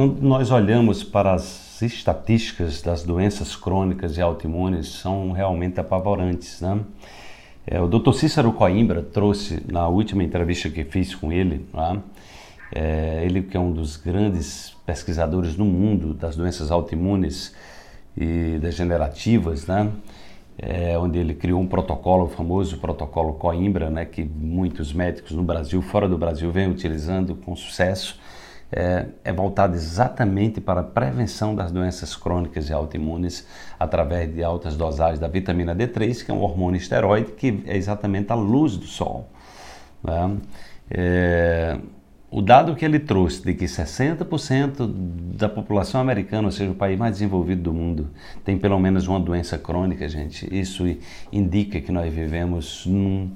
Quando nós olhamos para as estatísticas das doenças crônicas e autoimunes, são realmente apavorantes. Né? É, o Dr. Cícero Coimbra trouxe na última entrevista que fiz com ele, né? é, ele que é um dos grandes pesquisadores no mundo das doenças autoimunes e degenerativas, né? É, onde ele criou um protocolo, o famoso protocolo Coimbra, né, que muitos médicos no Brasil, fora do Brasil, vêm utilizando com sucesso é, é voltado exatamente para a prevenção das doenças crônicas e autoimunes através de altas dosagens da vitamina D3, que é um hormônio esteroide que é exatamente a luz do sol. Né? É, o dado que ele trouxe de que 60% da população americana, ou seja, o país mais desenvolvido do mundo, tem pelo menos uma doença crônica, gente, isso indica que nós vivemos num,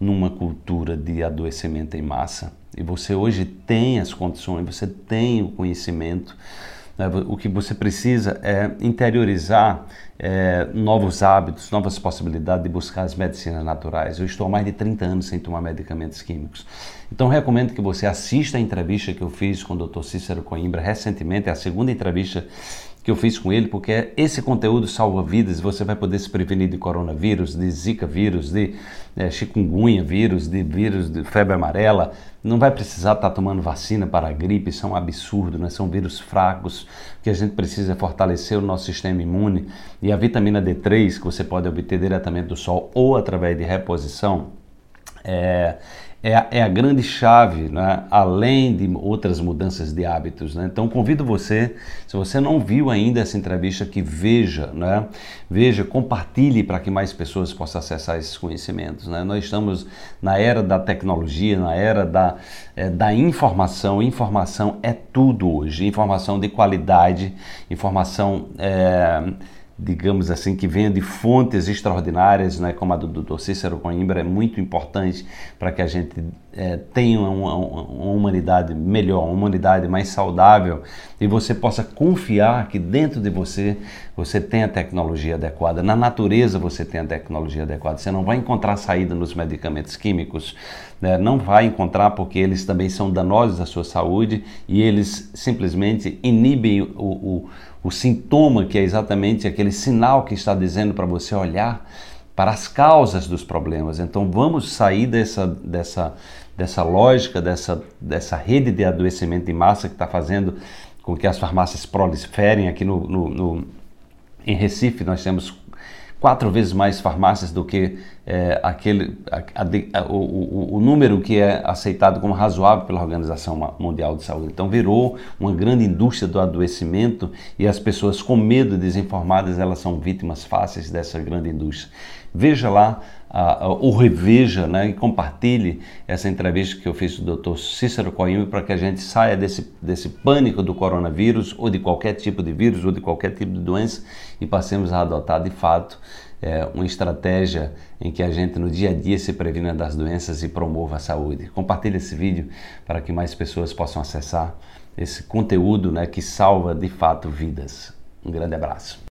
numa cultura de adoecimento em massa. E você hoje tem as condições, você tem o conhecimento. Né? O que você precisa é interiorizar é, novos hábitos, novas possibilidades de buscar as medicinas naturais. Eu estou há mais de 30 anos sem tomar medicamentos químicos. Então recomendo que você assista a entrevista que eu fiz com o Dr. Cícero Coimbra recentemente, é a segunda entrevista que eu fiz com ele, porque esse conteúdo salva vidas você vai poder se prevenir de coronavírus, de zika vírus, de é, chikungunya vírus, de vírus de febre amarela. Não vai precisar estar tomando vacina para a gripe, isso é um absurdo, né? são vírus fracos, que a gente precisa fortalecer o nosso sistema imune. E a vitamina D3, que você pode obter diretamente do sol ou através de reposição, é, é, é a grande chave, né? além de outras mudanças de hábitos. Né? Então convido você, se você não viu ainda essa entrevista, que veja, né? veja, compartilhe para que mais pessoas possam acessar esses conhecimentos. Né? Nós estamos na era da tecnologia, na era da, é, da informação. Informação é tudo hoje. Informação de qualidade, informação. É, digamos assim, que venha de fontes extraordinárias, né, como a do Dr. Cícero Coimbra, é muito importante para que a gente é, tenha uma, uma, humanidade melhor, uma humanidade mais saudável e você possa confiar que dentro de você você tem a tecnologia adequada, na natureza você tem a tecnologia adequada. Você não vai encontrar saída nos medicamentos químicos, né? não vai encontrar porque eles também são danosos à sua saúde e eles simplesmente inibem o, o o sintoma, que é exatamente aquele sinal que está dizendo para você olhar para as causas dos problemas. Então vamos sair dessa, dessa, dessa lógica, dessa, dessa rede de adoecimento em massa que está fazendo com que as farmácias proliferem. Aqui no, no, no, em Recife nós temos quatro vezes mais farmácias do que é, aquele, a, a, o, o, número que é aceitado como razoável pela Organização Mundial de Saúde. Então virou uma grande indústria do adoecimento e as pessoas com medo, desinformadas, elas são vítimas fáceis dessa grande indústria. Veja lá ou reveja né, e compartilhe essa entrevista que eu fiz com o Dr. Cícero Coimbra para que a gente saia desse, desse pânico do coronavírus ou de qualquer tipo de vírus ou de qualquer tipo de doença e passemos a adotar de fato é, uma estratégia em que a gente no dia a dia se previna das doenças e promova a saúde. Compartilhe esse vídeo para que mais pessoas possam acessar esse conteúdo né, que salva de fato vidas. Um grande abraço.